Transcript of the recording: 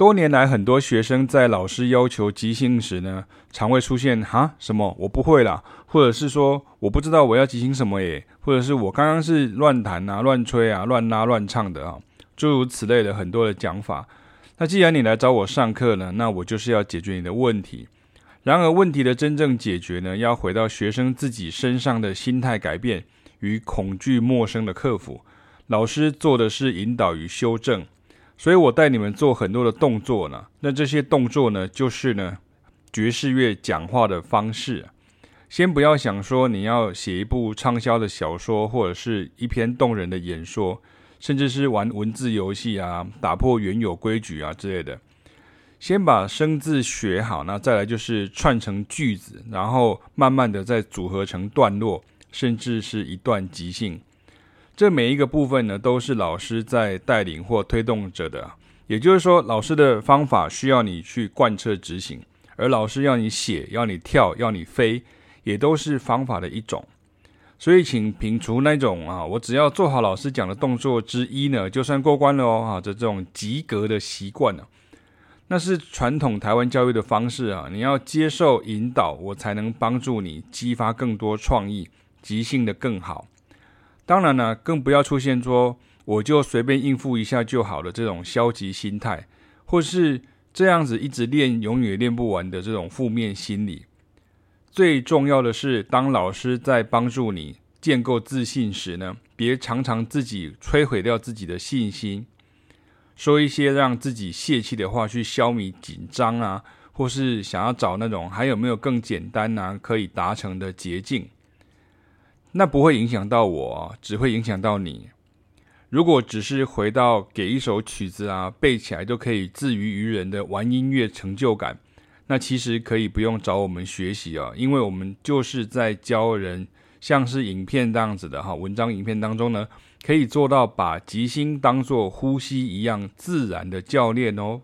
多年来，很多学生在老师要求即兴时呢，常会出现哈什么我不会啦，或者是说我不知道我要即兴什么耶，或者是我刚刚是乱弹啊、乱吹啊、乱拉乱唱的啊，诸如此类的很多的讲法。那既然你来找我上课呢，那我就是要解决你的问题。然而，问题的真正解决呢，要回到学生自己身上的心态改变与恐惧陌生的克服。老师做的是引导与修正。所以我带你们做很多的动作呢，那这些动作呢，就是呢爵士乐讲话的方式。先不要想说你要写一部畅销的小说，或者是一篇动人的演说，甚至是玩文字游戏啊，打破原有规矩啊之类的。先把生字学好，那再来就是串成句子，然后慢慢的再组合成段落，甚至是一段即兴。这每一个部分呢，都是老师在带领或推动着的。也就是说，老师的方法需要你去贯彻执行，而老师要你写、要你跳、要你飞，也都是方法的一种。所以，请摒除那种啊，我只要做好老师讲的动作之一呢，就算过关了哦，啊，这这种及格的习惯呢，那是传统台湾教育的方式啊。你要接受引导，我才能帮助你激发更多创意，即兴的更好。当然了，更不要出现说我就随便应付一下就好了这种消极心态，或是这样子一直练永远练不完的这种负面心理。最重要的是，当老师在帮助你建构自信时呢，别常常自己摧毁掉自己的信心，说一些让自己泄气的话去消弭紧张啊，或是想要找那种还有没有更简单啊可以达成的捷径。那不会影响到我，只会影响到你。如果只是回到给一首曲子啊，背起来就可以自娱于人的玩音乐成就感，那其实可以不用找我们学习啊，因为我们就是在教人，像是影片这样子的哈，文章影片当中呢，可以做到把即兴当作呼吸一样自然的教练哦。